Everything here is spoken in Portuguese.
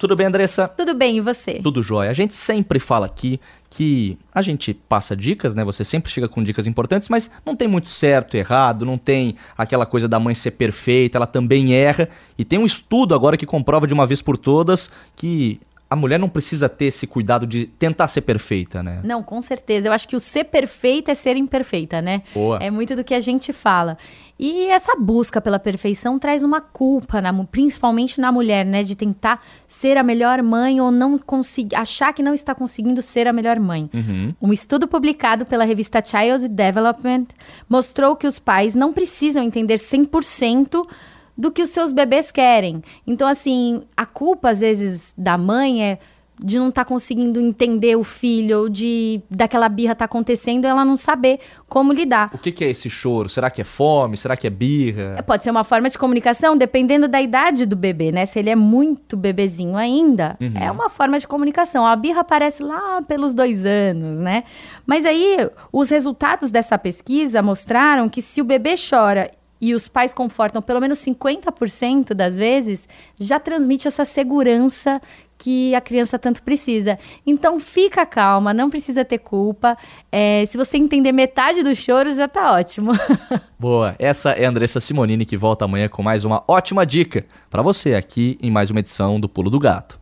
Tudo bem, Andressa? Tudo bem, e você? Tudo jóia. A gente sempre fala aqui que a gente passa dicas, né? Você sempre chega com dicas importantes, mas não tem muito certo, errado, não tem aquela coisa da mãe ser perfeita, ela também erra. E tem um estudo agora que comprova de uma vez por todas que a mulher não precisa ter esse cuidado de tentar ser perfeita, né? Não, com certeza. Eu acho que o ser perfeita é ser imperfeita, né? Boa. É muito do que a gente fala. E essa busca pela perfeição traz uma culpa, na, principalmente na mulher, né? De tentar ser a melhor mãe ou não conseguir, achar que não está conseguindo ser a melhor mãe. Uhum. Um estudo publicado pela revista Child Development mostrou que os pais não precisam entender 100% do que os seus bebês querem. Então, assim, a culpa, às vezes, da mãe é de não estar tá conseguindo entender o filho, ou de daquela birra tá acontecendo e ela não saber como lidar. O que, que, é esse choro? Será que é fome? Será que é birra? É, pode ser uma forma de comunicação, dependendo da idade do bebê, né? Se ele é muito bebezinho ainda, uhum. é uma forma de comunicação. A birra aparece lá pelos dois anos, né? Mas aí, os resultados dessa pesquisa mostraram que se o bebê chora e os pais confortam pelo menos 50% das vezes, já transmite essa segurança que a criança tanto precisa. Então fica calma, não precisa ter culpa. É, se você entender metade do choro, já tá ótimo. Boa, essa é a Andressa Simonini que volta amanhã com mais uma ótima dica para você aqui em mais uma edição do Pulo do Gato.